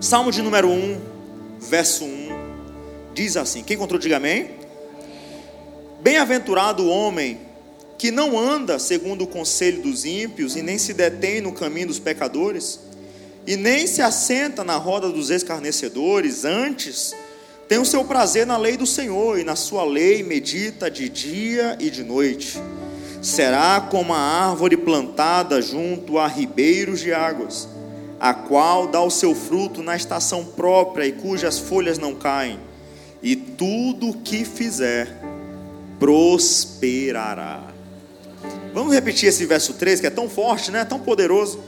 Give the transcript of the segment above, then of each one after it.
Salmo de número 1, verso 1, diz assim: Quem encontrou, diga amém. Bem-aventurado o homem que não anda segundo o conselho dos ímpios, e nem se detém no caminho dos pecadores, e nem se assenta na roda dos escarnecedores, antes tem o seu prazer na lei do Senhor, e na sua lei medita de dia e de noite. Será como a árvore plantada junto a ribeiros de águas, a qual dá o seu fruto na estação própria e cujas folhas não caem, e tudo o que fizer prosperará. Vamos repetir esse verso 3 que é tão forte, né? Tão poderoso.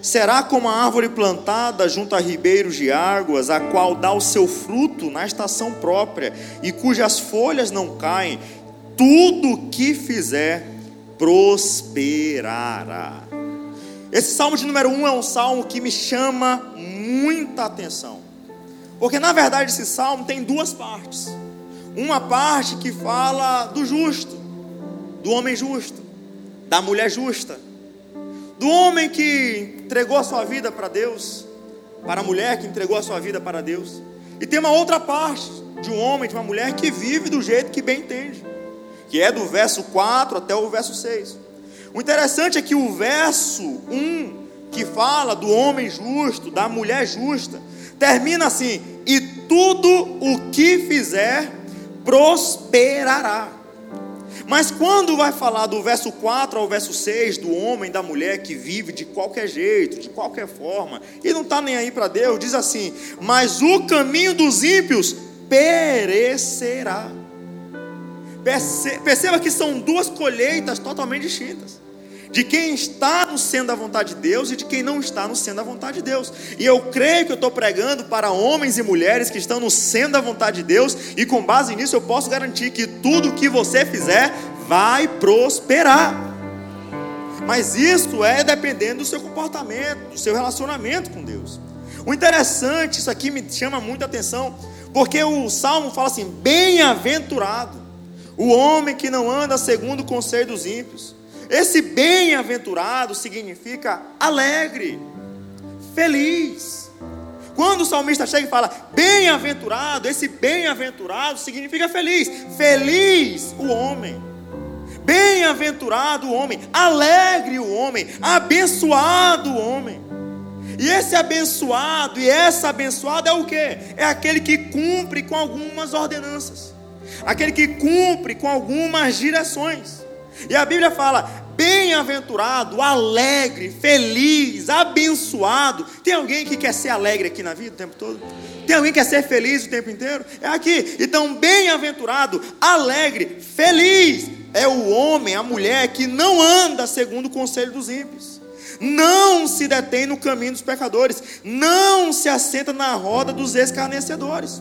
Será como a árvore plantada junto a ribeiros de águas, a qual dá o seu fruto na estação própria e cujas folhas não caem, tudo que fizer prosperará. Esse salmo de número 1 um é um salmo que me chama muita atenção, porque na verdade esse salmo tem duas partes. Uma parte que fala do justo, do homem justo, da mulher justa do homem que entregou a sua vida para Deus, para a mulher que entregou a sua vida para Deus. E tem uma outra parte de um homem, de uma mulher que vive do jeito que bem entende, que é do verso 4 até o verso 6. O interessante é que o verso 1, que fala do homem justo, da mulher justa, termina assim: e tudo o que fizer prosperará. Mas quando vai falar do verso 4 ao verso 6, do homem, da mulher que vive de qualquer jeito, de qualquer forma, e não está nem aí para Deus, diz assim: Mas o caminho dos ímpios perecerá. Perceba que são duas colheitas totalmente distintas de quem está no sendo da vontade de Deus e de quem não está no sendo da vontade de Deus. E eu creio que eu estou pregando para homens e mulheres que estão no sendo da vontade de Deus, e com base nisso eu posso garantir que tudo que você fizer vai prosperar. Mas isso é dependendo do seu comportamento, do seu relacionamento com Deus. O interessante, isso aqui me chama muita atenção, porque o salmo fala assim: bem-aventurado o homem que não anda segundo o conselho dos ímpios esse bem-aventurado significa alegre, feliz. Quando o salmista chega e fala bem-aventurado, esse bem-aventurado significa feliz. Feliz o homem. Bem-aventurado o homem, alegre o homem, abençoado o homem. E esse abençoado e essa abençoada é o que? É aquele que cumpre com algumas ordenanças, aquele que cumpre com algumas direções. E a Bíblia fala: bem-aventurado, alegre, feliz, abençoado. Tem alguém que quer ser alegre aqui na vida o tempo todo? Tem alguém que quer ser feliz o tempo inteiro? É aqui. Então, bem-aventurado, alegre, feliz é o homem, a mulher que não anda segundo o conselho dos ímpios. Não se detém no caminho dos pecadores, não se assenta na roda dos escarnecedores.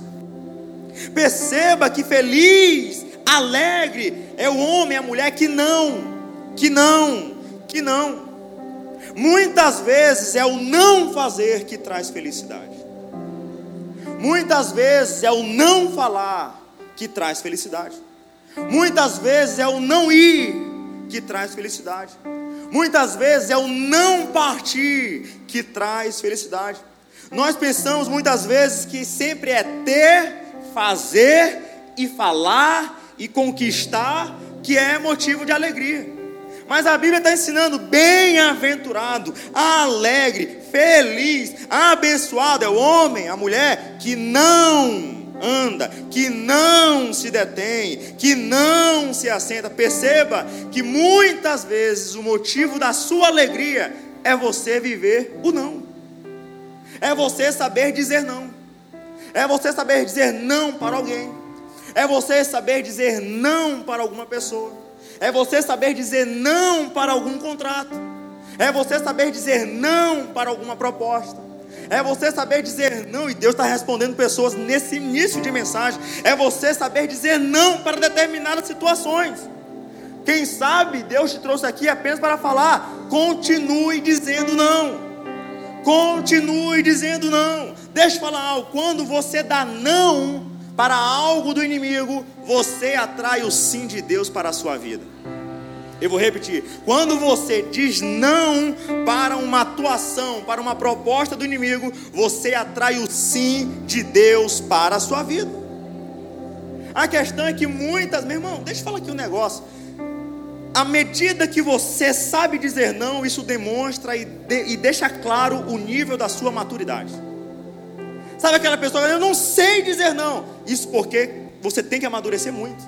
Perceba que feliz Alegre é o homem, a mulher que não, que não, que não. Muitas vezes é o não fazer que traz felicidade. Muitas vezes é o não falar que traz felicidade. Muitas vezes é o não ir que traz felicidade. Muitas vezes é o não partir que traz felicidade. Nós pensamos muitas vezes que sempre é ter, fazer e falar e conquistar, que é motivo de alegria. Mas a Bíblia está ensinando: bem-aventurado, alegre, feliz, abençoado é o homem, a mulher que não anda, que não se detém, que não se assenta. Perceba que muitas vezes o motivo da sua alegria é você viver o não, é você saber dizer não, é você saber dizer não para alguém é você saber dizer não para alguma pessoa. É você saber dizer não para algum contrato. É você saber dizer não para alguma proposta. É você saber dizer não, e Deus está respondendo pessoas nesse início de mensagem. É você saber dizer não para determinadas situações. Quem sabe Deus te trouxe aqui apenas para falar: continue dizendo não. Continue dizendo não. Deixa eu falar algo. Quando você dá não para algo do inimigo, você atrai o sim de Deus para a sua vida. Eu vou repetir. Quando você diz não para uma atuação, para uma proposta do inimigo, você atrai o sim de Deus para a sua vida. A questão é que muitas, meu irmão, deixa eu falar aqui um negócio. À medida que você sabe dizer não, isso demonstra e, de, e deixa claro o nível da sua maturidade. Sabe aquela pessoa, eu não sei dizer não. Isso porque você tem que amadurecer muito.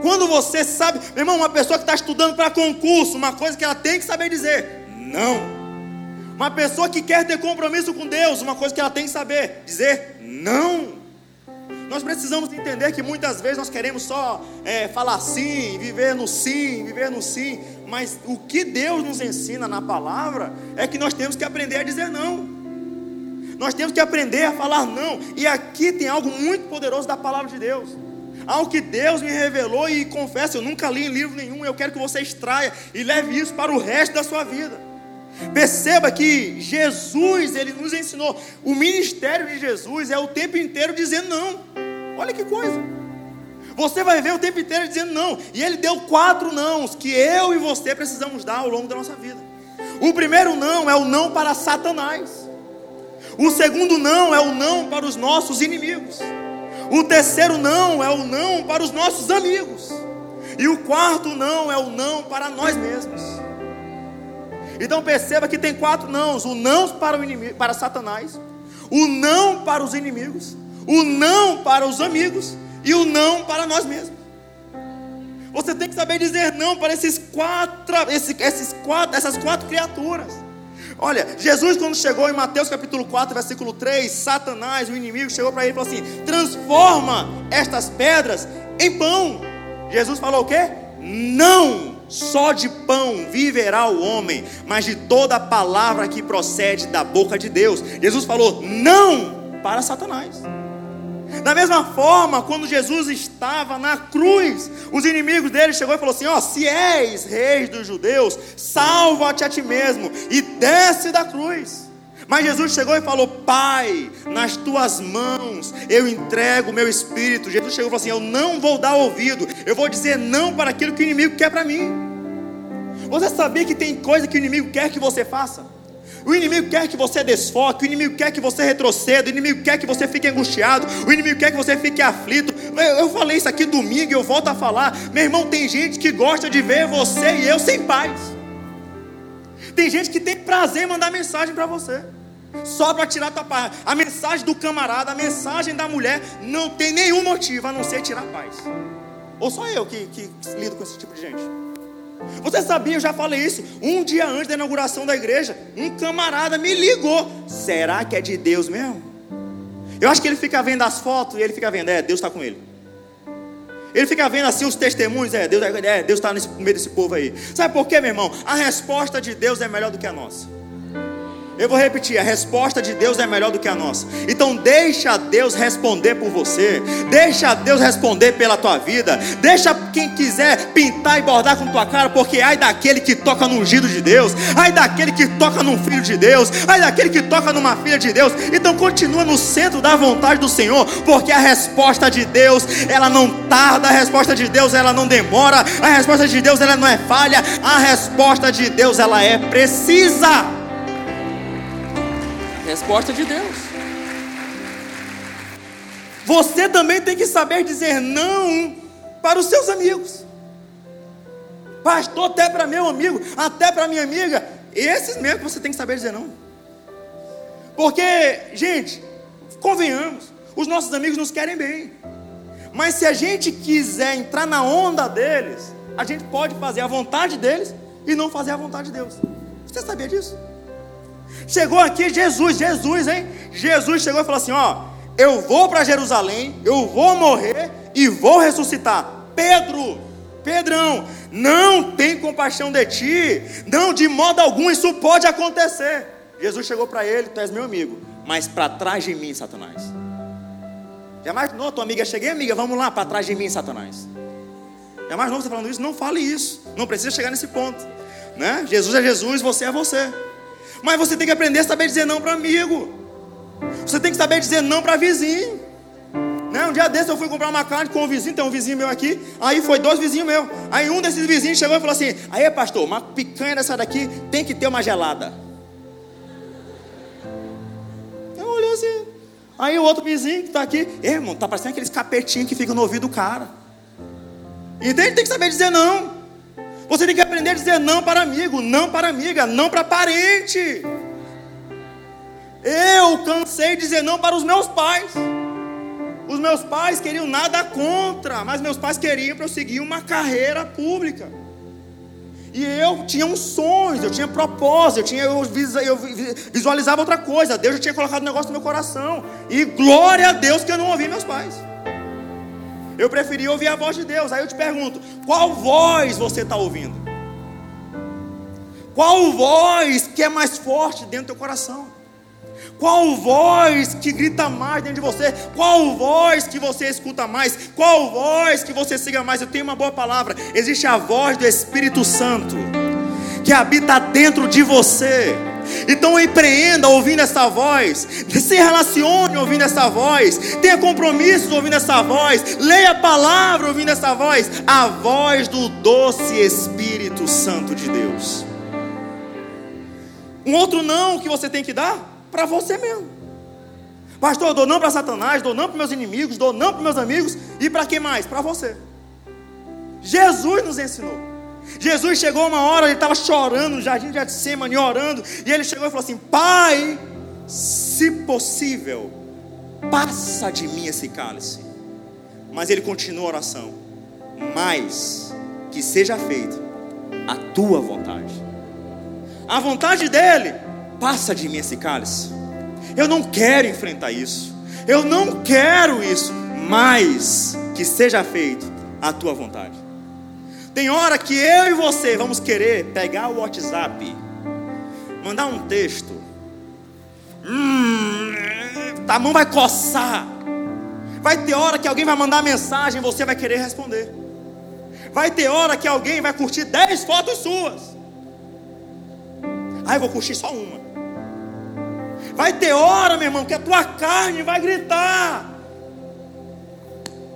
Quando você sabe, meu irmão, uma pessoa que está estudando para concurso, uma coisa que ela tem que saber dizer, não. Uma pessoa que quer ter compromisso com Deus, uma coisa que ela tem que saber dizer, não. Nós precisamos entender que muitas vezes nós queremos só é, falar sim, viver no sim, viver no sim, mas o que Deus nos ensina na palavra é que nós temos que aprender a dizer não. Nós temos que aprender a falar não. E aqui tem algo muito poderoso da palavra de Deus. Algo que Deus me revelou e confesso, eu nunca li em livro nenhum. Eu quero que você extraia e leve isso para o resto da sua vida. Perceba que Jesus, ele nos ensinou. O ministério de Jesus é o tempo inteiro dizendo não. Olha que coisa. Você vai ver o tempo inteiro dizendo não. E ele deu quatro nãos que eu e você precisamos dar ao longo da nossa vida. O primeiro não é o não para Satanás. O segundo não é o não para os nossos inimigos. O terceiro não é o não para os nossos amigos. E o quarto não é o não para nós mesmos. Então perceba que tem quatro nãos: o não para o inimigo, para Satanás, o não para os inimigos, o não para os amigos e o não para nós mesmos. Você tem que saber dizer não para esses quatro, esses, esses quatro, essas quatro criaturas. Olha, Jesus, quando chegou em Mateus capítulo 4, versículo 3, Satanás, o inimigo, chegou para ele e falou assim: transforma estas pedras em pão. Jesus falou o quê? Não só de pão viverá o homem, mas de toda palavra que procede da boca de Deus. Jesus falou não para Satanás. Da mesma forma, quando Jesus estava na cruz, os inimigos dele chegou e falou assim: ó, se és rei dos judeus, salva-te a ti mesmo e desce da cruz. Mas Jesus chegou e falou: Pai, nas tuas mãos eu entrego o meu espírito. Jesus chegou e falou assim: Eu não vou dar ouvido, eu vou dizer não para aquilo que o inimigo quer para mim. Você sabia que tem coisa que o inimigo quer que você faça? O inimigo quer que você desfoque, o inimigo quer que você retroceda, o inimigo quer que você fique angustiado, o inimigo quer que você fique aflito. Eu falei isso aqui domingo e eu volto a falar. Meu irmão, tem gente que gosta de ver você e eu sem paz. Tem gente que tem prazer em mandar mensagem para você. Só para tirar tua paz. A mensagem do camarada, a mensagem da mulher, não tem nenhum motivo a não ser tirar paz. Ou só eu que, que lido com esse tipo de gente. Você sabia, eu já falei isso. Um dia antes da inauguração da igreja, um camarada me ligou. Será que é de Deus mesmo? Eu acho que ele fica vendo as fotos e ele fica vendo, é, Deus está com ele. Ele fica vendo assim os testemunhos, é, Deus é, está no meio desse povo aí. Sabe por quê, meu irmão? A resposta de Deus é melhor do que a nossa. Eu vou repetir, a resposta de Deus é melhor do que a nossa. Então deixa Deus responder por você. Deixa Deus responder pela tua vida. Deixa quem quiser pintar e bordar com tua cara, porque ai daquele que toca no ungido de Deus, ai daquele que toca num filho de Deus, ai daquele que toca numa filha de Deus. Então continua no centro da vontade do Senhor, porque a resposta de Deus, ela não tarda, a resposta de Deus, ela não demora, a resposta de Deus, ela não é falha, a resposta de Deus, ela é precisa. Resposta de Deus. Você também tem que saber dizer não para os seus amigos. Pastor, até para meu amigo, até para minha amiga. Esses mesmo você tem que saber dizer não. Porque, gente, convenhamos, os nossos amigos nos querem bem. Mas se a gente quiser entrar na onda deles, a gente pode fazer a vontade deles e não fazer a vontade de Deus. Você sabia disso? Chegou aqui Jesus, Jesus, hein? Jesus chegou e falou assim: Ó, eu vou para Jerusalém, eu vou morrer e vou ressuscitar. Pedro, Pedrão, não tem compaixão de ti, não, de modo algum isso pode acontecer. Jesus chegou para ele: Tu és meu amigo, mas para trás de mim, Satanás. Jamais, não, tua amiga, cheguei, amiga, vamos lá, para trás de mim, Satanás. Jamais não você falando isso, não fale isso, não precisa chegar nesse ponto, né? Jesus é Jesus, você é você. Mas você tem que aprender a saber dizer não para amigo. Você tem que saber dizer não para vizinho. Né? Um dia desse eu fui comprar uma carne com um vizinho, tem um vizinho meu aqui. Aí foi dois vizinhos meus. Aí um desses vizinhos chegou e falou assim: Aí, pastor, uma picanha dessa daqui tem que ter uma gelada. Eu olhei assim. Aí o outro vizinho que está aqui, irmão, tá parecendo aqueles capetinhos que ficam no ouvido do cara. Entende? Tem que saber dizer não. Você tem que aprender a dizer não para amigo, não para amiga, não para parente. Eu cansei de dizer não para os meus pais. Os meus pais queriam nada contra, mas meus pais queriam para eu seguir uma carreira pública. E eu tinha uns sonhos, eu tinha propósito, eu, tinha, eu, visualizava outra coisa. Deus já tinha colocado um negócio no meu coração. E glória a Deus que eu não ouvi meus pais. Eu preferi ouvir a voz de Deus. Aí eu te pergunto: qual voz você está ouvindo? Qual voz que é mais forte dentro do teu coração? Qual voz que grita mais dentro de você? Qual voz que você escuta mais? Qual voz que você siga mais? Eu tenho uma boa palavra. Existe a voz do Espírito Santo que habita dentro de você. Então empreenda ouvindo essa voz, se relacione ouvindo essa voz, tenha compromissos ouvindo essa voz, leia a palavra ouvindo essa voz, a voz do doce Espírito Santo de Deus. Um outro não que você tem que dar para você mesmo. Pastor, eu dou não para Satanás, dou não para meus inimigos, dou não para meus amigos e para quem mais? Para você. Jesus nos ensinou. Jesus chegou uma hora, ele estava chorando no jardim de Getsemane, orando, e ele chegou e falou assim: Pai, se possível, passa de mim esse cálice. Mas ele continua a oração: Mas que seja feito a tua vontade. A vontade dele, passa de mim esse cálice. Eu não quero enfrentar isso. Eu não quero isso, mas que seja feito a tua vontade. Tem hora que eu e você vamos querer pegar o WhatsApp, mandar um texto. Hum, a mão vai coçar. Vai ter hora que alguém vai mandar mensagem, você vai querer responder. Vai ter hora que alguém vai curtir 10 fotos suas. Ah, eu vou curtir só uma. Vai ter hora, meu irmão, que a tua carne vai gritar.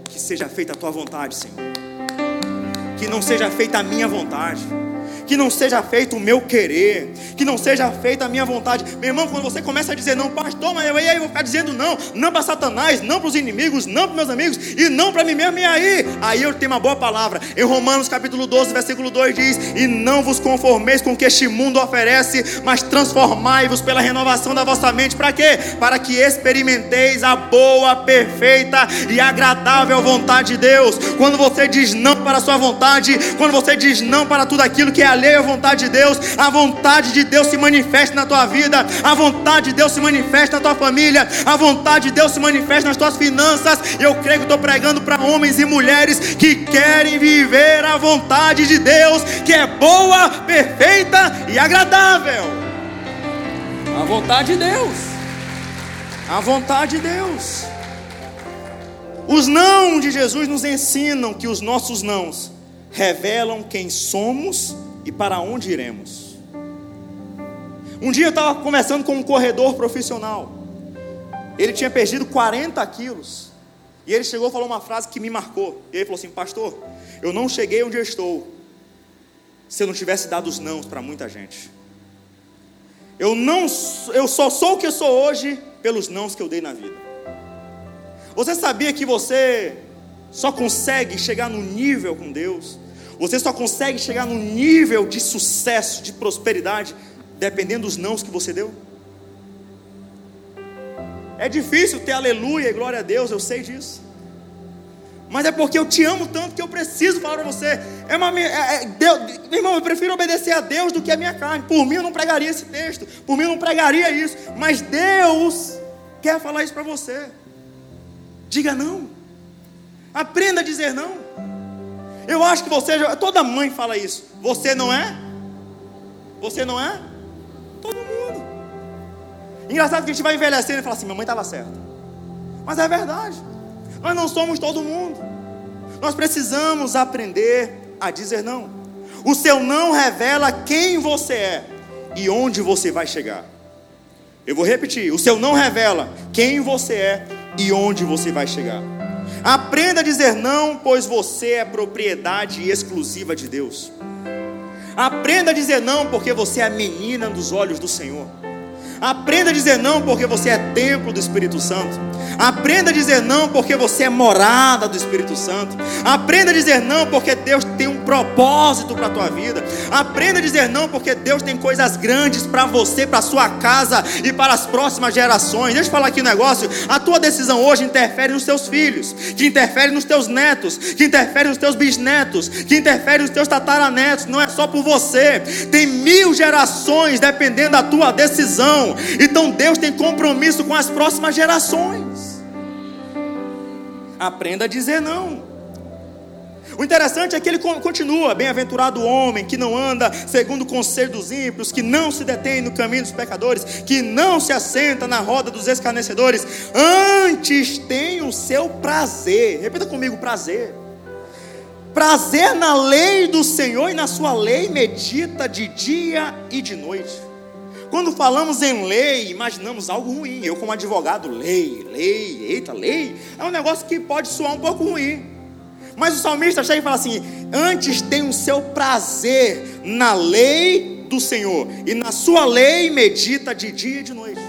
Que seja feita a tua vontade, Senhor que não seja feita a minha vontade que não seja feito o meu querer, que não seja feita a minha vontade. Meu irmão, quando você começa a dizer não, pastor, mas aí eu vou ficar dizendo não, não para Satanás, não para os inimigos, não para meus amigos e não para mim mesmo, e aí? Aí eu tenho uma boa palavra. Em Romanos capítulo 12, versículo 2 diz: E não vos conformeis com o que este mundo oferece, mas transformai-vos pela renovação da vossa mente. Para quê? Para que experimenteis a boa, perfeita e agradável vontade de Deus. Quando você diz não para a sua vontade, quando você diz não para tudo aquilo que é alheio à vontade de Deus, a vontade de Deus se manifesta na tua vida, a vontade de Deus se manifesta na tua família, a vontade de Deus se manifesta nas tuas finanças. Eu creio que estou pregando para homens e mulheres que querem viver a vontade de Deus, que é boa, perfeita e agradável. A vontade de Deus. A vontade de Deus. Os não de Jesus nos ensinam que os nossos nãos revelam quem somos e para onde iremos. Um dia eu estava conversando com um corredor profissional. Ele tinha perdido 40 quilos. E ele chegou e falou uma frase que me marcou. Ele falou assim: Pastor, eu não cheguei onde eu estou se eu não tivesse dado os nãos para muita gente. Eu, não, eu só sou o que eu sou hoje pelos nãos que eu dei na vida. Você sabia que você só consegue chegar no nível com Deus você só consegue chegar num nível de sucesso, de prosperidade, dependendo dos nãos que você deu. É difícil ter aleluia e glória a Deus, eu sei disso. Mas é porque eu te amo tanto que eu preciso falar para você. É uma, é, é, Deus, meu irmão, eu prefiro obedecer a Deus do que a minha carne. Por mim eu não pregaria esse texto. Por mim eu não pregaria isso. Mas Deus quer falar isso para você. Diga não. Aprenda a dizer não. Eu acho que você já. Toda mãe fala isso. Você não é? Você não é? Todo mundo. Engraçado que a gente vai envelhecendo e fala assim: minha mãe estava certa. Mas é verdade. Nós não somos todo mundo. Nós precisamos aprender a dizer não. O seu não revela quem você é e onde você vai chegar. Eu vou repetir: o seu não revela quem você é e onde você vai chegar. Aprenda a dizer não, pois você é propriedade exclusiva de Deus. Aprenda a dizer não, porque você é a menina dos olhos do Senhor. Aprenda a dizer não porque você é templo do Espírito Santo. Aprenda a dizer não porque você é morada do Espírito Santo. Aprenda a dizer não porque Deus tem um propósito para a tua vida. Aprenda a dizer não porque Deus tem coisas grandes para você, para a sua casa e para as próximas gerações. Deixa eu falar aqui um negócio. A tua decisão hoje interfere nos teus filhos, que interfere nos teus netos, que interfere nos teus bisnetos, que interfere nos teus tataranetos. Não é só por você. Tem mil gerações dependendo da tua decisão. Então Deus tem compromisso com as próximas gerações. Aprenda a dizer não. O interessante é que ele continua: bem-aventurado o homem que não anda segundo o conselho dos ímpios, que não se detém no caminho dos pecadores, que não se assenta na roda dos escarnecedores, antes tem o seu prazer. Repita comigo: prazer. Prazer na lei do Senhor e na sua lei medita de dia e de noite. Quando falamos em lei, imaginamos algo ruim. Eu, como advogado, lei, lei, eita, lei, é um negócio que pode soar um pouco ruim. Mas o salmista chega e fala assim: Antes tem o seu prazer na lei do Senhor, e na sua lei medita de dia e de noite.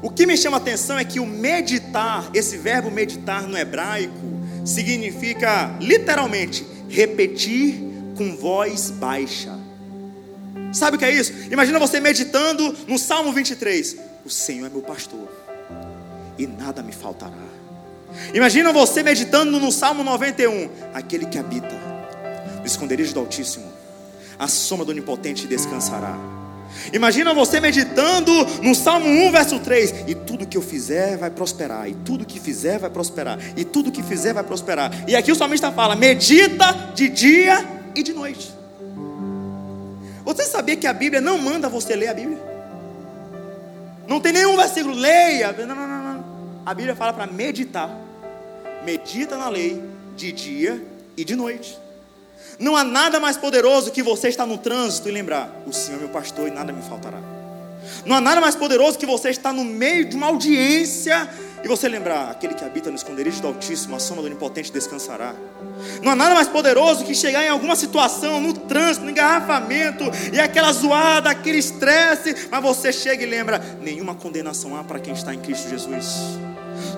O que me chama a atenção é que o meditar, esse verbo meditar no hebraico, significa literalmente repetir com voz baixa. Sabe o que é isso? Imagina você meditando no Salmo 23: O Senhor é meu pastor, e nada me faltará. Imagina você meditando no Salmo 91: Aquele que habita no esconderijo do Altíssimo, a sombra do Onipotente descansará. Imagina você meditando no Salmo 1, verso 3: E tudo que eu fizer vai prosperar, e tudo que fizer vai prosperar, e tudo que fizer vai prosperar. E aqui o salmista fala: medita de dia e de noite. Você sabia que a Bíblia não manda você ler a Bíblia? Não tem nenhum versículo, leia. Não, não, não, não. A Bíblia fala para meditar. Medita na lei de dia e de noite. Não há nada mais poderoso que você estar no trânsito e lembrar: o Senhor é meu pastor e nada me faltará. Não há nada mais poderoso que você estar no meio de uma audiência e você lembrar: aquele que habita no esconderijo do Altíssimo, a sombra do Onipotente descansará. Não há nada mais poderoso que chegar em alguma situação, no trânsito, no engarrafamento, e aquela zoada, aquele estresse, mas você chega e lembra: nenhuma condenação há para quem está em Cristo Jesus.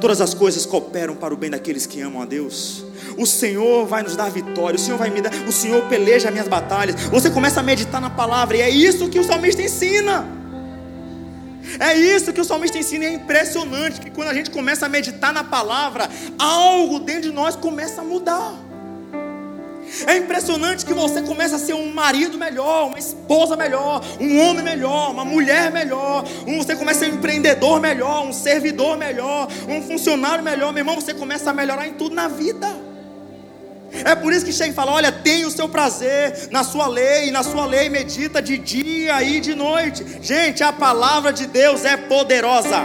Todas as coisas cooperam para o bem daqueles que amam a Deus. O Senhor vai nos dar vitória, o Senhor vai me dar, o Senhor peleja as minhas batalhas. Você começa a meditar na palavra, e é isso que o salmista ensina. É isso que o salmista ensina, e é impressionante que quando a gente começa a meditar na palavra, algo dentro de nós começa a mudar. É impressionante que você começa a ser um marido melhor, uma esposa melhor, um homem melhor, uma mulher melhor, você começa a ser um empreendedor melhor, um servidor melhor, um funcionário melhor, meu irmão, você começa a melhorar em tudo na vida. É por isso que chega e fala: olha, tem o seu prazer na sua lei, na sua lei medita de dia e de noite. Gente, a palavra de Deus é poderosa.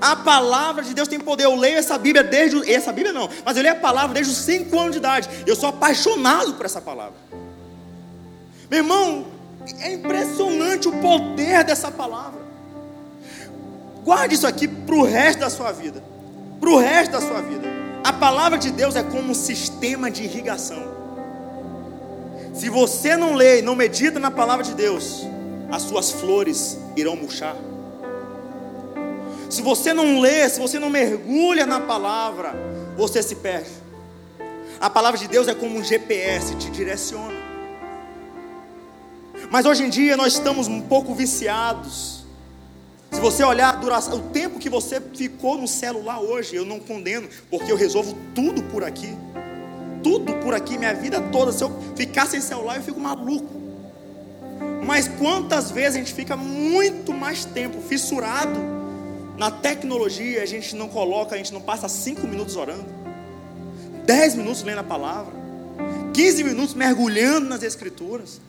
A palavra de Deus tem poder. Eu leio essa Bíblia desde. Essa Bíblia não, mas eu leio a palavra desde os 5 anos de idade. Eu sou apaixonado por essa palavra. Meu irmão, é impressionante o poder dessa palavra. Guarde isso aqui para o resto da sua vida. Para o resto da sua vida. A palavra de Deus é como um sistema de irrigação. Se você não lê, não medita na palavra de Deus, as suas flores irão murchar. Se você não lê, se você não mergulha na palavra, você se perde. A palavra de Deus é como um GPS, te direciona. Mas hoje em dia nós estamos um pouco viciados se você olhar duração, o tempo que você ficou no celular hoje, eu não condeno, porque eu resolvo tudo por aqui. Tudo por aqui, minha vida toda. Se eu ficar sem celular, eu fico maluco. Mas quantas vezes a gente fica muito mais tempo fissurado na tecnologia, a gente não coloca, a gente não passa cinco minutos orando, dez minutos lendo a palavra, 15 minutos mergulhando nas escrituras.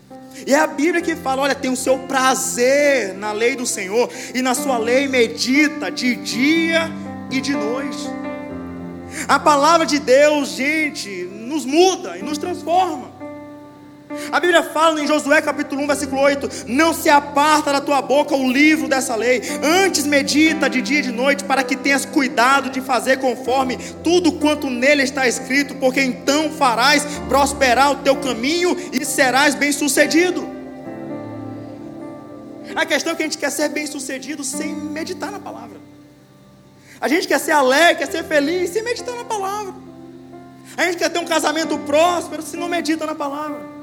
E é a Bíblia que fala: olha, tem o seu prazer na lei do Senhor, e na sua lei medita de dia e de noite. A palavra de Deus, gente, nos muda e nos transforma. A Bíblia fala em Josué capítulo 1, versículo 8: Não se aparta da tua boca o livro dessa lei, antes medita de dia e de noite, para que tenhas cuidado de fazer conforme tudo quanto nele está escrito, porque então farás prosperar o teu caminho e serás bem-sucedido. A questão é que a gente quer ser bem-sucedido sem meditar na palavra. A gente quer ser alegre, quer ser feliz sem meditar na palavra. A gente quer ter um casamento próspero se não medita na palavra.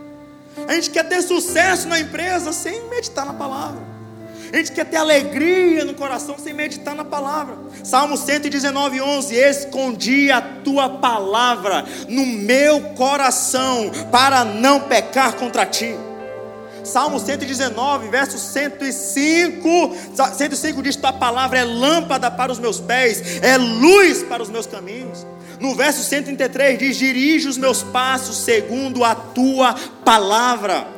A gente quer ter sucesso na empresa sem meditar na palavra. A gente quer ter alegria no coração sem meditar na palavra. Salmo 119, 11: Escondi a tua palavra no meu coração para não pecar contra ti. Salmo 119, verso 105. 105 diz: Tua palavra é lâmpada para os meus pés, é luz para os meus caminhos. No verso 133 diz: Dirige os meus passos segundo a tua palavra.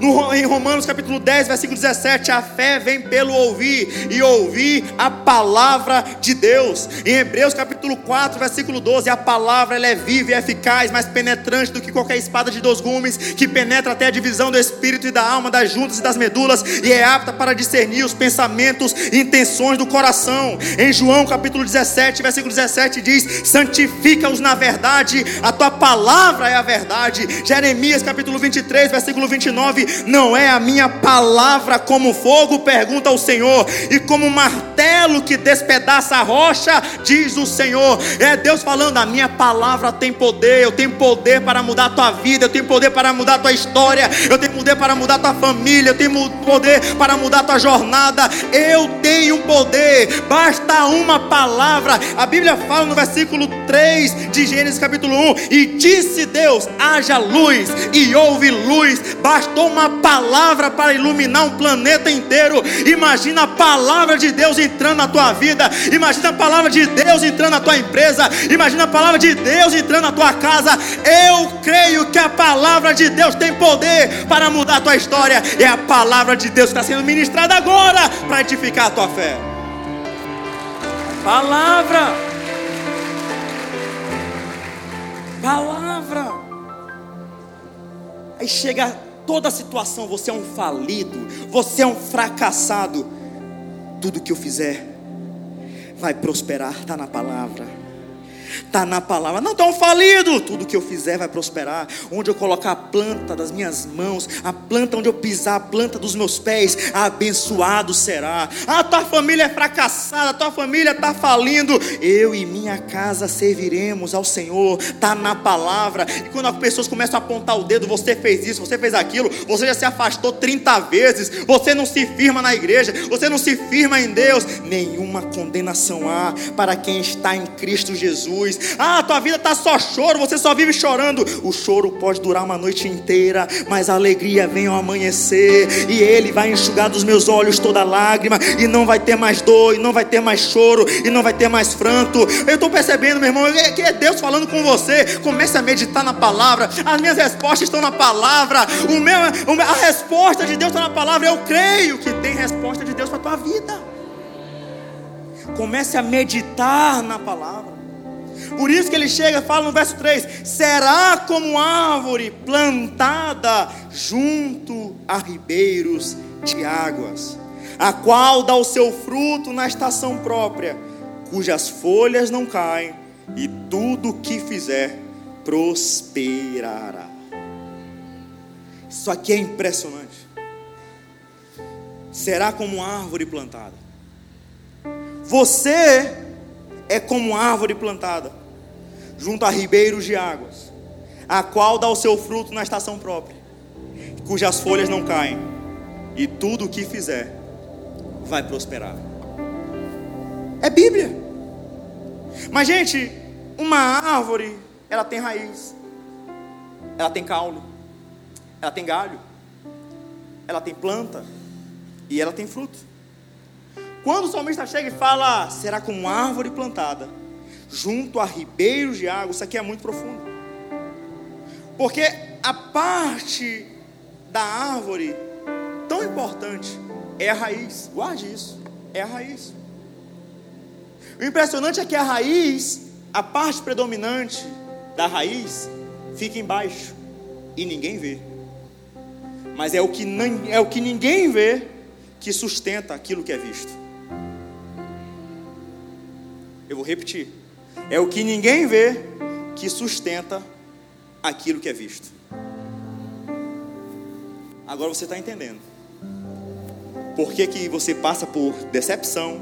No, em Romanos capítulo 10, versículo 17, a fé vem pelo ouvir e ouvir a palavra de Deus. Em Hebreus capítulo 4, versículo 12, a palavra ela é viva e eficaz, mais penetrante do que qualquer espada de dois gumes, que penetra até a divisão do espírito e da alma, das juntas e das medulas, e é apta para discernir os pensamentos e intenções do coração. Em João capítulo 17, versículo 17 diz: santifica-os na verdade, a tua palavra é a verdade. Jeremias capítulo 23, versículo 29 não é a minha palavra como fogo? Pergunta o Senhor, e como martelo que despedaça a rocha, diz o Senhor. É Deus falando: a minha palavra tem poder, eu tenho poder para mudar a tua vida, eu tenho poder para mudar a tua história, eu tenho poder para mudar a tua família, eu tenho poder para mudar a tua jornada. Eu tenho poder, basta uma palavra. A Bíblia fala no versículo 3 de Gênesis capítulo 1: E disse Deus: haja luz, e houve luz, bastou uma palavra para iluminar um planeta inteiro. Imagina a palavra de Deus entrando na tua vida. Imagina a palavra de Deus entrando na tua empresa. Imagina a palavra de Deus entrando na tua casa. Eu creio que a palavra de Deus tem poder para mudar a tua história. É a palavra de Deus que está sendo ministrada agora para edificar a tua fé. Palavra. Palavra. Aí chega toda situação, você é um falido, você é um fracassado. Tudo que eu fizer vai prosperar, está na palavra. Está na palavra, não tão falido. Tudo que eu fizer vai prosperar. Onde eu colocar a planta das minhas mãos, a planta onde eu pisar, a planta dos meus pés, abençoado será. A ah, tua família é fracassada, a tua família está falindo. Eu e minha casa serviremos ao Senhor. Está na palavra. E quando as pessoas começam a apontar o dedo, você fez isso, você fez aquilo, você já se afastou 30 vezes, você não se firma na igreja, você não se firma em Deus. Nenhuma condenação há para quem está em Cristo Jesus Jesus. Ah, tua vida está só choro, você só vive chorando. O choro pode durar uma noite inteira, mas a alegria vem ao amanhecer, e Ele vai enxugar dos meus olhos toda lágrima, e não vai ter mais dor, e não vai ter mais choro, e não vai ter mais franto. Eu estou percebendo, meu irmão, que é Deus falando com você. Comece a meditar na palavra. As minhas respostas estão na palavra. O meu, a resposta de Deus está na palavra. Eu creio que tem resposta de Deus para a tua vida. Comece a meditar na palavra. Por isso que ele chega e fala no verso 3: será como árvore plantada junto a ribeiros de águas, a qual dá o seu fruto na estação própria, cujas folhas não caem, e tudo o que fizer prosperará. Isso aqui é impressionante. Será como árvore plantada. Você é como árvore plantada junto a ribeiros de águas, a qual dá o seu fruto na estação própria, cujas folhas não caem, e tudo o que fizer vai prosperar. É Bíblia. Mas, gente, uma árvore, ela tem raiz, ela tem caule, ela tem galho, ela tem planta e ela tem fruto. Quando o salmista chega e fala, será como árvore plantada, junto a ribeiros de água, isso aqui é muito profundo. Porque a parte da árvore tão importante é a raiz. Guarde isso, é a raiz. O impressionante é que a raiz, a parte predominante da raiz, fica embaixo e ninguém vê. Mas é o que, é o que ninguém vê que sustenta aquilo que é visto. Vou repetir. É o que ninguém vê que sustenta aquilo que é visto. Agora você está entendendo. Por que, que você passa por decepção,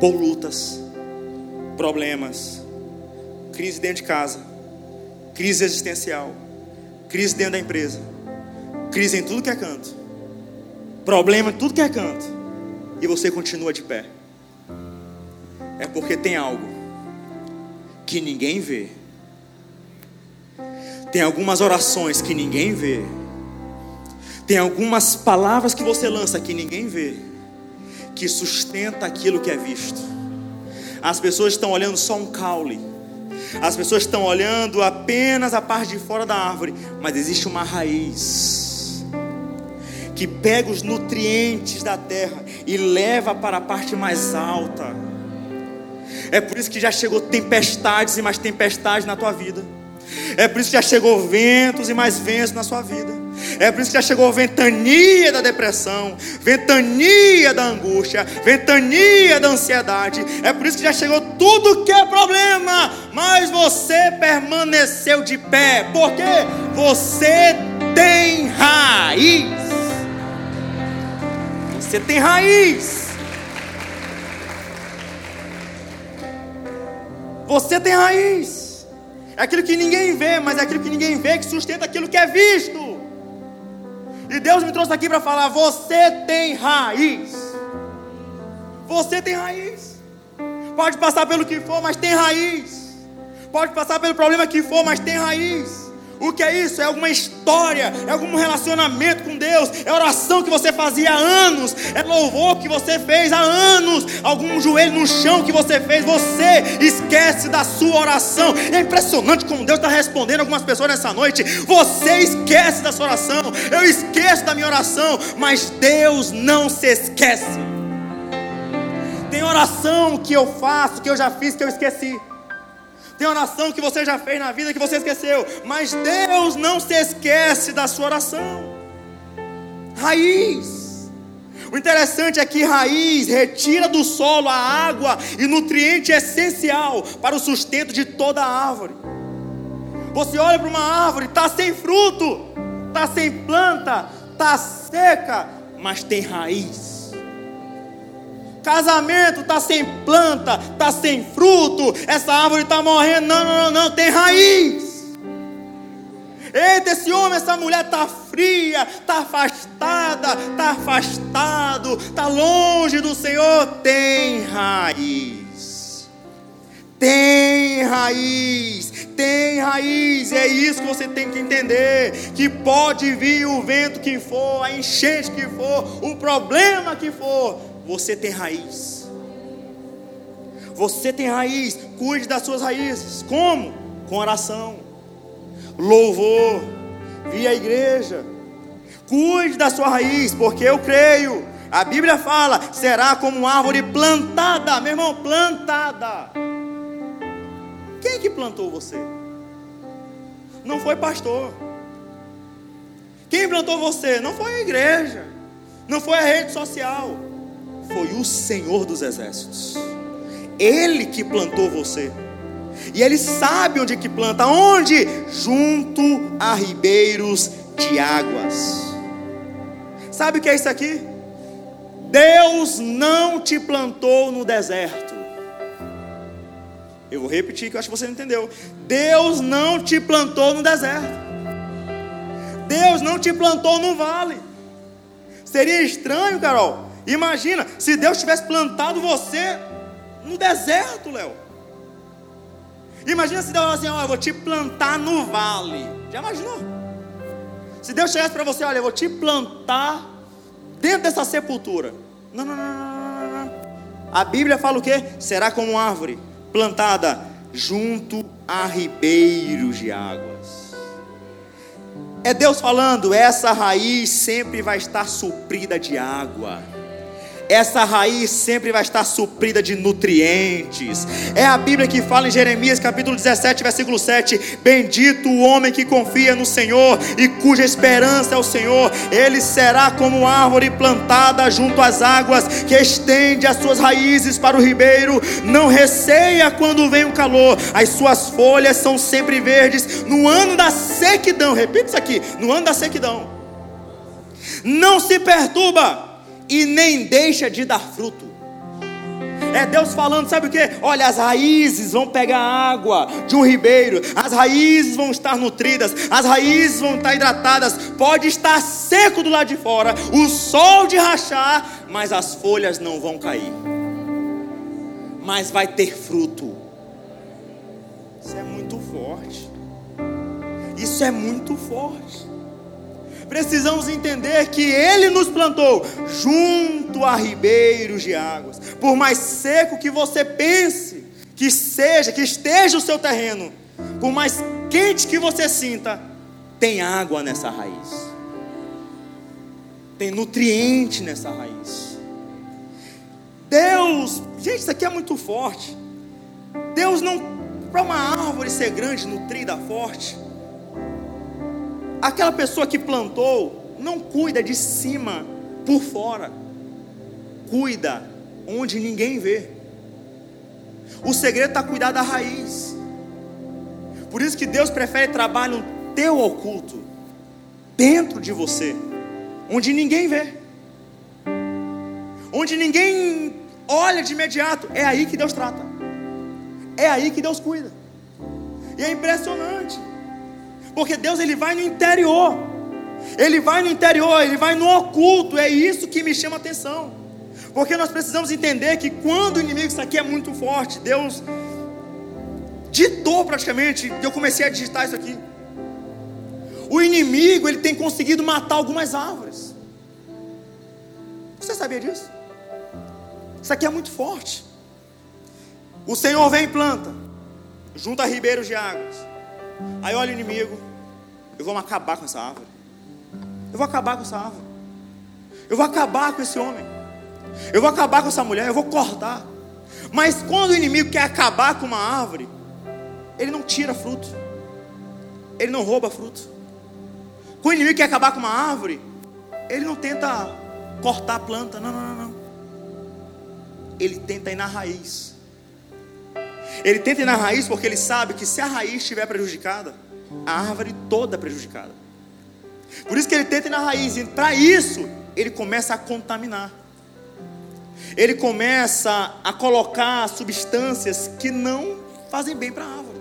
por lutas, problemas, crise dentro de casa, crise existencial, crise dentro da empresa, crise em tudo que é canto, problema em tudo que é canto, e você continua de pé. É porque tem algo que ninguém vê. Tem algumas orações que ninguém vê. Tem algumas palavras que você lança que ninguém vê, que sustenta aquilo que é visto. As pessoas estão olhando só um caule. As pessoas estão olhando apenas a parte de fora da árvore, mas existe uma raiz que pega os nutrientes da terra e leva para a parte mais alta. É por isso que já chegou tempestades e mais tempestades na tua vida. É por isso que já chegou ventos e mais ventos na sua vida. É por isso que já chegou ventania da depressão, ventania da angústia, ventania da ansiedade. É por isso que já chegou tudo que é problema, mas você permaneceu de pé, porque você tem raiz. Você tem raiz. Você tem raiz. É aquilo que ninguém vê, mas é aquilo que ninguém vê que sustenta aquilo que é visto. E Deus me trouxe aqui para falar: você tem raiz. Você tem raiz. Pode passar pelo que for, mas tem raiz. Pode passar pelo problema que for, mas tem raiz. O que é isso? É alguma história, é algum relacionamento com Deus, é oração que você fazia há anos, é louvor que você fez há anos, algum joelho no chão que você fez, você esquece da sua oração. É impressionante como Deus está respondendo algumas pessoas nessa noite. Você esquece da sua oração, eu esqueço da minha oração, mas Deus não se esquece. Tem oração que eu faço, que eu já fiz, que eu esqueci. Tem oração que você já fez na vida que você esqueceu, mas Deus não se esquece da sua oração. Raiz. O interessante é que raiz retira do solo a água e nutriente essencial para o sustento de toda a árvore. Você olha para uma árvore, está sem fruto, está sem planta, está seca, mas tem raiz. Casamento está sem planta, está sem fruto, essa árvore está morrendo. Não, não, não, não, tem raiz. Eita, esse homem, essa mulher está fria, está afastada, está afastado, está longe do Senhor. Tem raiz. Tem raiz, tem raiz, é isso que você tem que entender: que pode vir o vento que for, a enchente que for, o problema que for, você tem raiz. Você tem raiz. Cuide das suas raízes. Como? Com oração, louvor, via a igreja. Cuide da sua raiz, porque eu creio. A Bíblia fala: será como uma árvore plantada, meu irmão, plantada. Quem que plantou você? Não foi pastor. Quem plantou você? Não foi a igreja. Não foi a rede social foi o Senhor dos Exércitos. Ele que plantou você. E ele sabe onde que planta, onde? Junto a ribeiros de águas. Sabe o que é isso aqui? Deus não te plantou no deserto. Eu vou repetir que eu acho que você não entendeu. Deus não te plantou no deserto. Deus não te plantou no vale. Seria estranho, Carol, Imagina se Deus tivesse plantado você no deserto, Léo. Imagina se Deus falasse assim: Ó, eu vou te plantar no vale. Já imaginou? Se Deus chegasse para você: Olha, eu vou te plantar dentro dessa sepultura. Não, não, não, não, não. A Bíblia fala o quê? Será como uma árvore plantada junto a ribeiros de águas. É Deus falando: essa raiz sempre vai estar suprida de água essa raiz sempre vai estar suprida de nutrientes. É a Bíblia que fala em Jeremias capítulo 17, versículo 7: Bendito o homem que confia no Senhor e cuja esperança é o Senhor, ele será como árvore plantada junto às águas, que estende as suas raízes para o ribeiro, não receia quando vem o calor, as suas folhas são sempre verdes no ano da sequidão. Repita isso aqui: no ano da sequidão. Não se perturba e nem deixa de dar fruto. É Deus falando, sabe o que? Olha, as raízes vão pegar água de um ribeiro, as raízes vão estar nutridas, as raízes vão estar hidratadas. Pode estar seco do lado de fora, o sol de rachar, mas as folhas não vão cair. Mas vai ter fruto. Isso é muito forte. Isso é muito forte precisamos entender que Ele nos plantou junto a ribeiros de águas. Por mais seco que você pense que seja, que esteja o seu terreno, por mais quente que você sinta, tem água nessa raiz, tem nutriente nessa raiz. Deus, gente, isso aqui é muito forte. Deus não, para uma árvore ser grande, nutrida, forte, Aquela pessoa que plantou não cuida de cima por fora, cuida onde ninguém vê. O segredo está cuidar da raiz. Por isso que Deus prefere trabalhar no teu oculto, dentro de você, onde ninguém vê, onde ninguém olha de imediato. É aí que Deus trata, é aí que Deus cuida. E é impressionante. Porque Deus ele vai no interior. Ele vai no interior, ele vai no oculto. É isso que me chama a atenção. Porque nós precisamos entender que quando o inimigo, isso aqui é muito forte, Deus ditou praticamente, eu comecei a digitar isso aqui. O inimigo, ele tem conseguido matar algumas árvores. Você sabia disso? Isso aqui é muito forte. O Senhor vem e planta, junto a ribeiros de águas. Aí olha o inimigo, eu vou acabar com essa árvore. Eu vou acabar com essa árvore. Eu vou acabar com esse homem. Eu vou acabar com essa mulher, eu vou cortar. Mas quando o inimigo quer acabar com uma árvore, ele não tira fruto. Ele não rouba fruto. Quando o inimigo quer acabar com uma árvore, ele não tenta cortar a planta. Não, não, não, não. Ele tenta ir na raiz. Ele tenta ir na raiz porque ele sabe que se a raiz estiver prejudicada, a árvore toda é prejudicada. Por isso que ele tenta ir na raiz, e para isso ele começa a contaminar. Ele começa a colocar substâncias que não fazem bem para a árvore.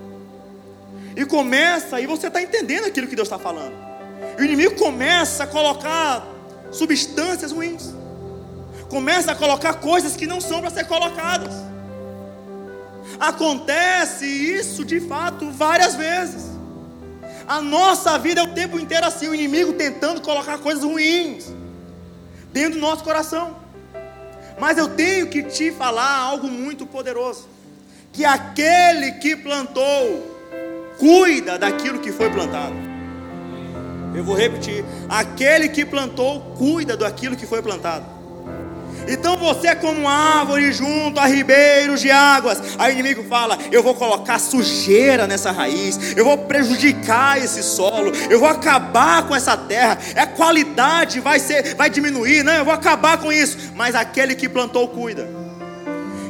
E começa, e você está entendendo aquilo que Deus está falando. O inimigo começa a colocar substâncias ruins. Começa a colocar coisas que não são para ser colocadas. Acontece isso de fato várias vezes. A nossa vida é o tempo inteiro assim, o inimigo tentando colocar coisas ruins dentro do nosso coração. Mas eu tenho que te falar algo muito poderoso: que aquele que plantou cuida daquilo que foi plantado. Eu vou repetir: aquele que plantou cuida daquilo que foi plantado. Então você é como árvore junto a ribeiros de águas. Aí o inimigo fala: Eu vou colocar sujeira nessa raiz, eu vou prejudicar esse solo, eu vou acabar com essa terra. A qualidade vai ser, vai diminuir, não? Eu vou acabar com isso. Mas aquele que plantou cuida.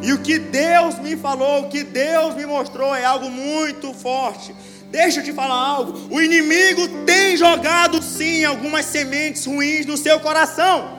E o que Deus me falou, o que Deus me mostrou é algo muito forte. Deixa eu te falar algo. O inimigo tem jogado sim algumas sementes ruins no seu coração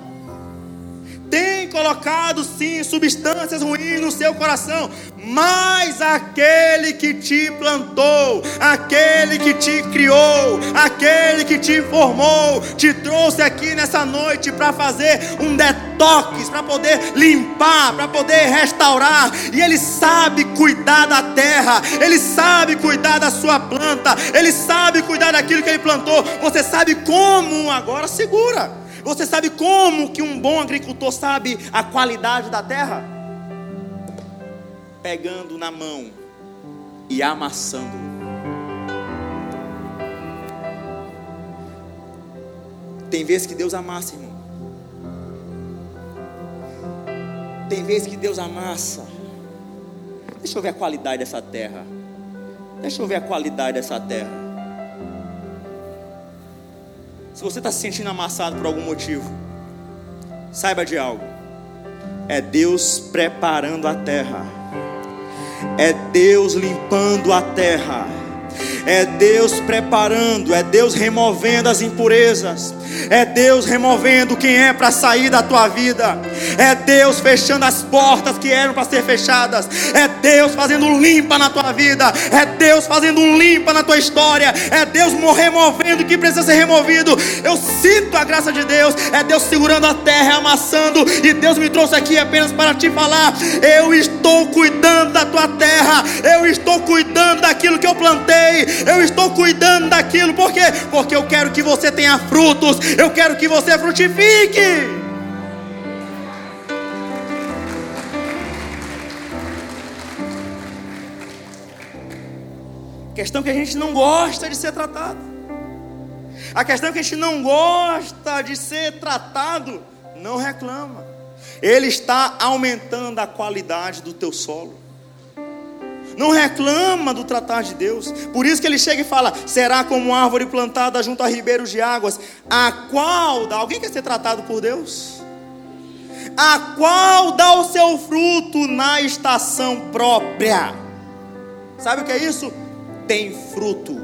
tem colocado sim substâncias ruins no seu coração, mas aquele que te plantou, aquele que te criou, aquele que te formou, te trouxe aqui nessa noite para fazer um detox, para poder limpar, para poder restaurar, e ele sabe cuidar da terra, ele sabe cuidar da sua planta, ele sabe cuidar daquilo que ele plantou. Você sabe como? Agora segura. Você sabe como que um bom agricultor sabe a qualidade da terra? Pegando na mão e amassando. Tem vezes que Deus amassa, irmão. Tem vezes que Deus amassa. Deixa eu ver a qualidade dessa terra. Deixa eu ver a qualidade dessa terra. Se você está se sentindo amassado por algum motivo, saiba de algo. É Deus preparando a terra. É Deus limpando a terra é Deus preparando, é Deus removendo as impurezas, é Deus removendo quem é para sair da tua vida, é Deus fechando as portas que eram para ser fechadas, é Deus fazendo limpa na tua vida, é Deus fazendo limpa na tua história, é Deus removendo o que precisa ser removido. Eu sinto a graça de Deus, é Deus segurando a terra, amassando, e Deus me trouxe aqui apenas para te falar: eu estou cuidando da tua terra, eu estou cuidando daquilo que eu plantei, eu estou cuidando daquilo, por quê? Porque eu quero que você tenha frutos, eu quero que você frutifique. A questão que a gente não gosta de ser tratado. A questão que a gente não gosta de ser tratado, não reclama. Ele está aumentando a qualidade do teu solo não reclama do tratar de Deus. Por isso que ele chega e fala: será como árvore plantada junto a ribeiros de águas, a qual dá. Alguém quer ser tratado por Deus? A qual dá o seu fruto na estação própria. Sabe o que é isso? Tem fruto.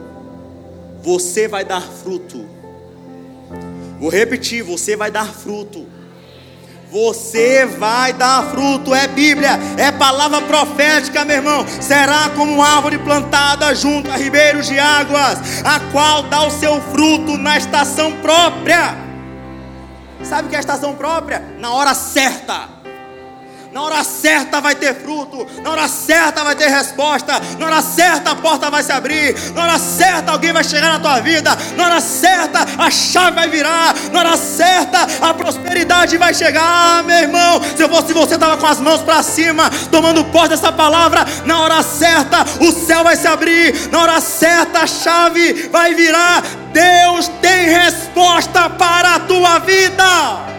Você vai dar fruto. Vou repetir: você vai dar fruto. Você vai dar fruto, é Bíblia, é palavra profética, meu irmão. Será como árvore plantada junto a ribeiros de águas, a qual dá o seu fruto na estação própria. Sabe o que é a estação própria? Na hora certa. Na hora certa vai ter fruto, na hora certa vai ter resposta, na hora certa a porta vai se abrir, na hora certa alguém vai chegar na tua vida, na hora certa a chave vai virar, na hora certa a prosperidade vai chegar, ah, meu irmão. Se eu fosse você, estava com as mãos para cima, tomando posse dessa palavra, na hora certa o céu vai se abrir, na hora certa a chave vai virar. Deus tem resposta para a tua vida.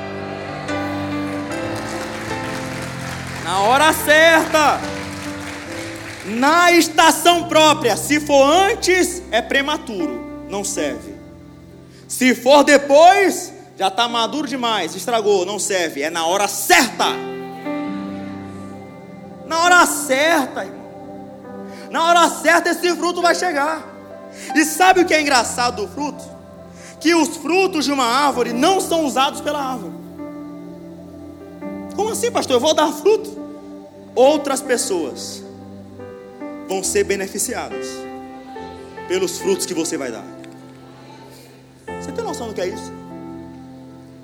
Na hora certa, na estação própria. Se for antes, é prematuro, não serve. Se for depois, já está maduro demais, estragou, não serve. É na hora certa. Na hora certa, irmão. Na hora certa esse fruto vai chegar. E sabe o que é engraçado do fruto? Que os frutos de uma árvore não são usados pela árvore. Como assim, pastor? Eu vou dar fruto? Outras pessoas vão ser beneficiadas pelos frutos que você vai dar. Você tem noção do que é isso?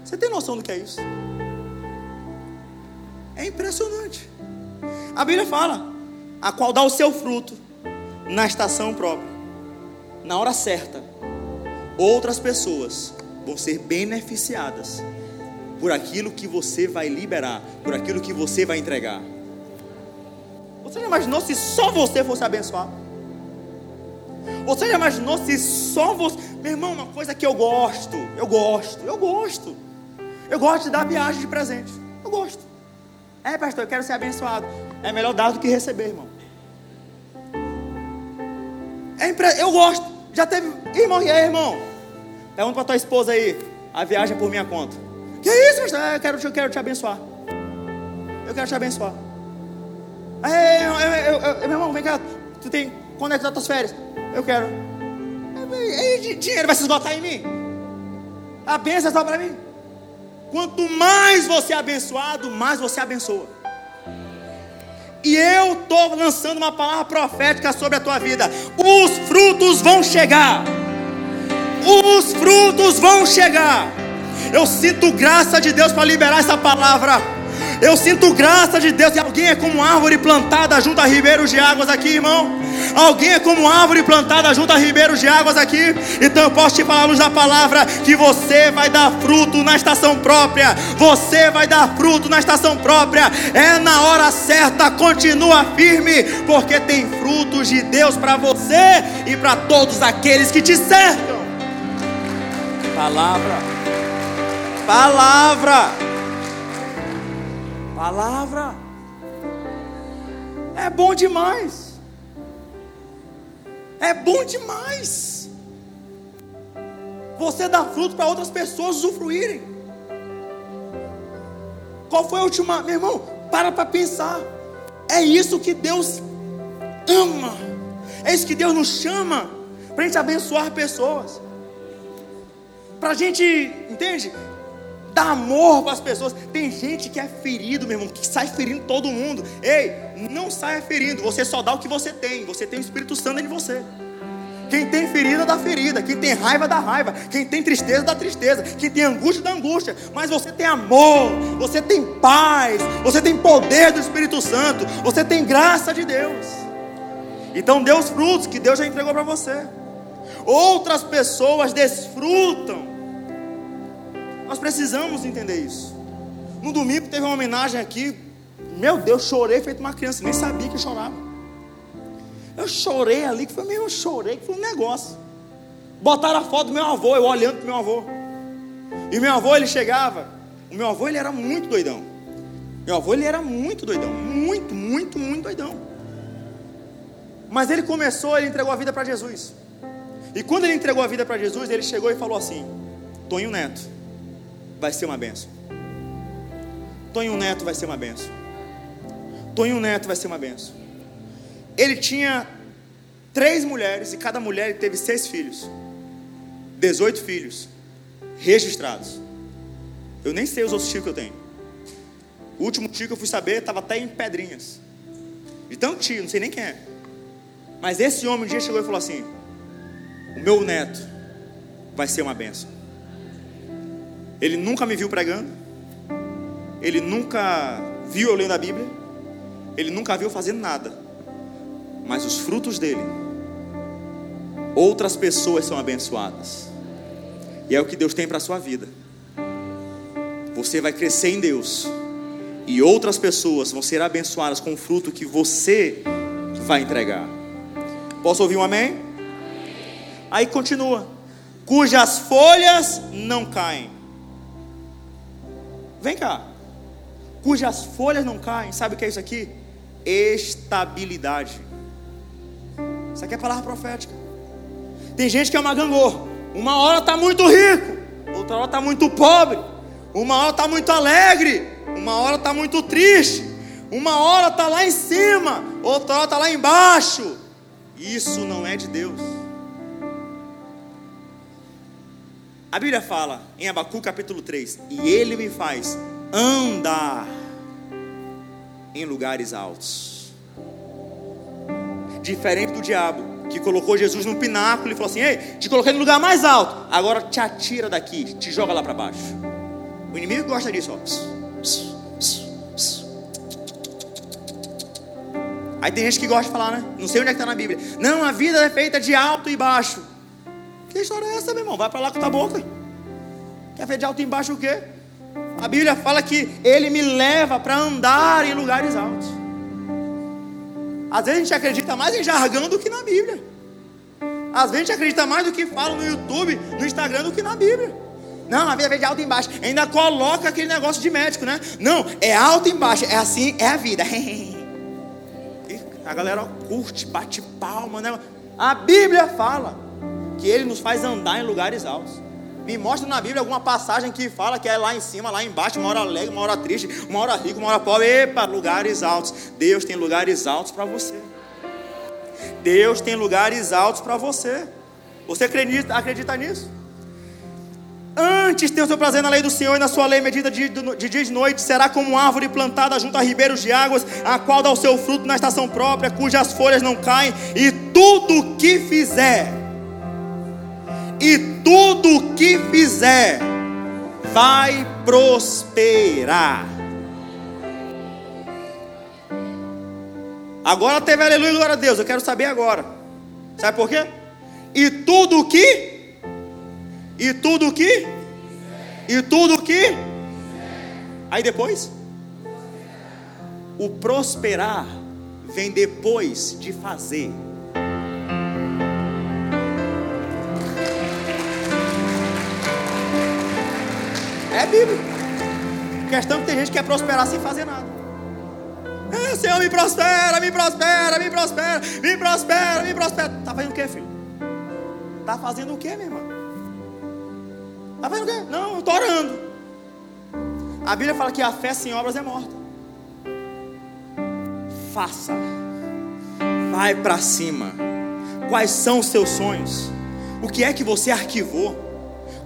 Você tem noção do que é isso? É impressionante. A Bíblia fala: a qual dá o seu fruto na estação própria, na hora certa. Outras pessoas vão ser beneficiadas por aquilo que você vai liberar, por aquilo que você vai entregar. Você já imaginou se só você fosse abençoado? Você já imaginou se só você. Meu irmão, uma coisa que eu gosto, eu gosto, eu gosto. Eu gosto de dar viagem de presente. Eu gosto. É, pastor, eu quero ser abençoado. É melhor dar do que receber, irmão. É impre... Eu gosto. Já teve. Irmão, e aí, irmão? Pergunta para tua esposa aí. A viagem é por minha conta. Que isso, pastor? Eu quero, eu quero te abençoar. Eu quero te abençoar. Ei, eu, eu, eu, meu irmão, vem cá. Tu tem. Quando é que tá tuas férias? Eu quero. Ei, dinheiro vai se esgotar em mim? A bênção é só para mim. Quanto mais você é abençoado, mais você abençoa. E eu estou lançando uma palavra profética sobre a tua vida. Os frutos vão chegar. Os frutos vão chegar. Eu sinto graça de Deus para liberar essa palavra. Eu sinto graça de Deus. E alguém é como árvore plantada junto a ribeiros de águas aqui, irmão. Alguém é como árvore plantada junto a ribeiros de águas aqui. Então eu posso te falar, luz da palavra, que você vai dar fruto na estação própria. Você vai dar fruto na estação própria. É na hora certa. Continua firme, porque tem frutos de Deus para você e para todos aqueles que te cercam. Palavra palavra. Palavra. É bom demais. É bom demais. Você dá fruto para outras pessoas usufruírem. Qual foi a última? Meu irmão, para para pensar. É isso que Deus ama. É isso que Deus nos chama. Para a gente abençoar pessoas. Para a gente, entende? Dar amor para as pessoas. Tem gente que é ferido, meu irmão, que sai ferindo todo mundo. Ei, não saia ferindo. Você só dá o que você tem. Você tem o Espírito Santo em você. Quem tem ferida dá ferida, quem tem raiva dá raiva, quem tem tristeza dá tristeza, quem tem angústia dá angústia. Mas você tem amor, você tem paz, você tem poder do Espírito Santo, você tem graça de Deus. Então dê os frutos que Deus já entregou para você. Outras pessoas desfrutam. Nós precisamos entender isso. No domingo teve uma homenagem aqui. Meu Deus, chorei feito uma criança, nem sabia que chorava. Eu chorei ali, que foi meio, eu chorei, que foi um negócio. Botaram a foto do meu avô, eu olhando para meu avô. E meu avô, ele chegava. O meu avô, ele era muito doidão. Meu avô, ele era muito doidão. Muito, muito, muito doidão. Mas ele começou, ele entregou a vida para Jesus. E quando ele entregou a vida para Jesus, ele chegou e falou assim: Tonho Neto vai ser uma benção. Tonho Neto vai ser uma benção. Tonho Neto vai ser uma benção. Ele tinha três mulheres e cada mulher teve seis filhos. 18 filhos registrados. Eu nem sei os outros tios que eu tenho. O último tio que eu fui saber estava até em Pedrinhas. De tanto tio, não sei nem quem é. Mas esse homem um dia chegou e falou assim: O meu neto vai ser uma benção. Ele nunca me viu pregando. Ele nunca viu eu lendo a Bíblia. Ele nunca viu fazendo nada mas os frutos dele, outras pessoas são abençoadas. E é o que Deus tem para a sua vida. Você vai crescer em Deus, e outras pessoas vão ser abençoadas com o fruto que você vai entregar. Posso ouvir um amém? Aí continua: cujas folhas não caem. Vem cá. Cujas folhas não caem. Sabe o que é isso aqui? Estabilidade. Isso aqui é palavra profética. Tem gente que é uma gangorra. Uma hora está muito rico, outra hora está muito pobre. Uma hora está muito alegre, uma hora está muito triste. Uma hora está lá em cima, outra hora está lá embaixo. Isso não é de Deus. A Bíblia fala em Abacu capítulo 3: E ele me faz andar em lugares altos diferente do diabo, que colocou Jesus no pináculo e falou assim: Ei, te coloquei no lugar mais alto, agora te atira daqui, te joga lá para baixo. O inimigo gosta disso, ó. Aí tem gente que gosta de falar, né? Não sei onde é que está na Bíblia. Não, a vida é feita de alto e baixo. Que história é essa, meu irmão? Vai para lá com a boca. Quer feita de alto e baixo o quê? A Bíblia fala que Ele me leva para andar em lugares altos. Às vezes a gente acredita mais em jargão do que na Bíblia. Às vezes a gente acredita mais do que fala no YouTube, no Instagram, do que na Bíblia. Não, a vida vem de alto e embaixo. Ainda coloca aquele negócio de médico, né? Não, é alto e embaixo. É assim, é a vida. a galera curte, bate palma, né? A Bíblia fala que ele nos faz andar em lugares altos. Me mostra na Bíblia alguma passagem que fala que é lá em cima, lá embaixo, uma hora alegre, uma hora triste, uma hora rico, uma hora pobre. Epa, lugares altos. Deus tem lugares altos para você. Deus tem lugares altos para você. Você acredita, acredita nisso? Antes tem o seu prazer na lei do Senhor e na sua lei medida de, de dia e de noite. Será como árvore plantada junto a ribeiros de águas, a qual dá o seu fruto na estação própria, cujas folhas não caem, e tudo que fizer e tudo que fizer vai prosperar. Agora teve aleluia, glória a Deus. Eu quero saber agora. Sabe por quê? E tudo que E tudo que E tudo que Aí depois O prosperar vem depois de fazer. Bíblia. A questão é que tem gente que quer prosperar sem fazer nada. Senhor, me prospera, me prospera, me prospera, me prospera, me prospera. Tá fazendo o que, filho? Tá fazendo o que, minha irmã? Tá fazendo o quê? Não, eu estou orando. A Bíblia fala que a fé sem obras é morta. Faça. Vai para cima. Quais são os seus sonhos? O que é que você arquivou?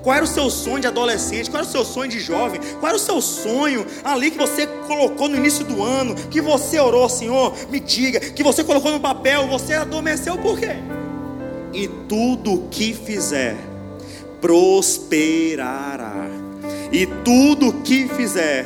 Qual era o seu sonho de adolescente? Qual era o seu sonho de jovem? Qual era o seu sonho ali que você colocou no início do ano? Que você orou, Senhor, me diga. Que você colocou no papel, você adormeceu por quê? E tudo que fizer, prosperará. E tudo que fizer,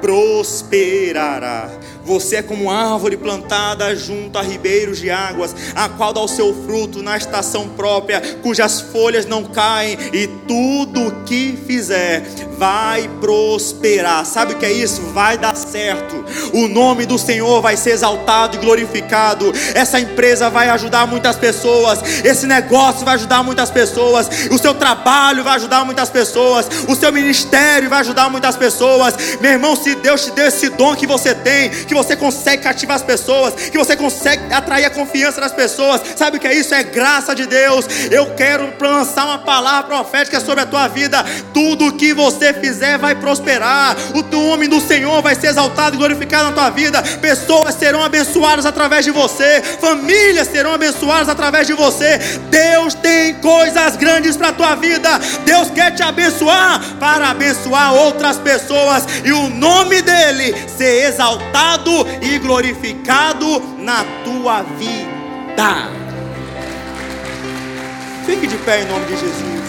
prosperará. Você é como árvore plantada junto a ribeiros de águas, a qual dá o seu fruto na estação própria, cujas folhas não caem, e tudo que fizer vai prosperar. Sabe o que é isso? Vai dar certo. O nome do Senhor vai ser exaltado e glorificado. Essa empresa vai ajudar muitas pessoas. Esse negócio vai ajudar muitas pessoas. O seu trabalho vai ajudar muitas pessoas. O seu ministério vai ajudar muitas pessoas. Meu irmão, se Deus te deu esse dom que você tem, que você consegue cativar as pessoas, que você consegue atrair a confiança das pessoas, sabe o que é isso? É graça de Deus. Eu quero lançar uma palavra profética sobre a tua vida. Tudo que você fizer vai prosperar. O nome do Senhor vai ser exaltado e glorificado na tua vida. Pessoas serão abençoadas através de você. Famílias serão abençoadas através de você. Deus tem coisas grandes para a tua vida. Deus quer te abençoar para abençoar outras pessoas. E o nome dele ser exaltado e glorificado na tua vida. Fique de pé em nome de Jesus.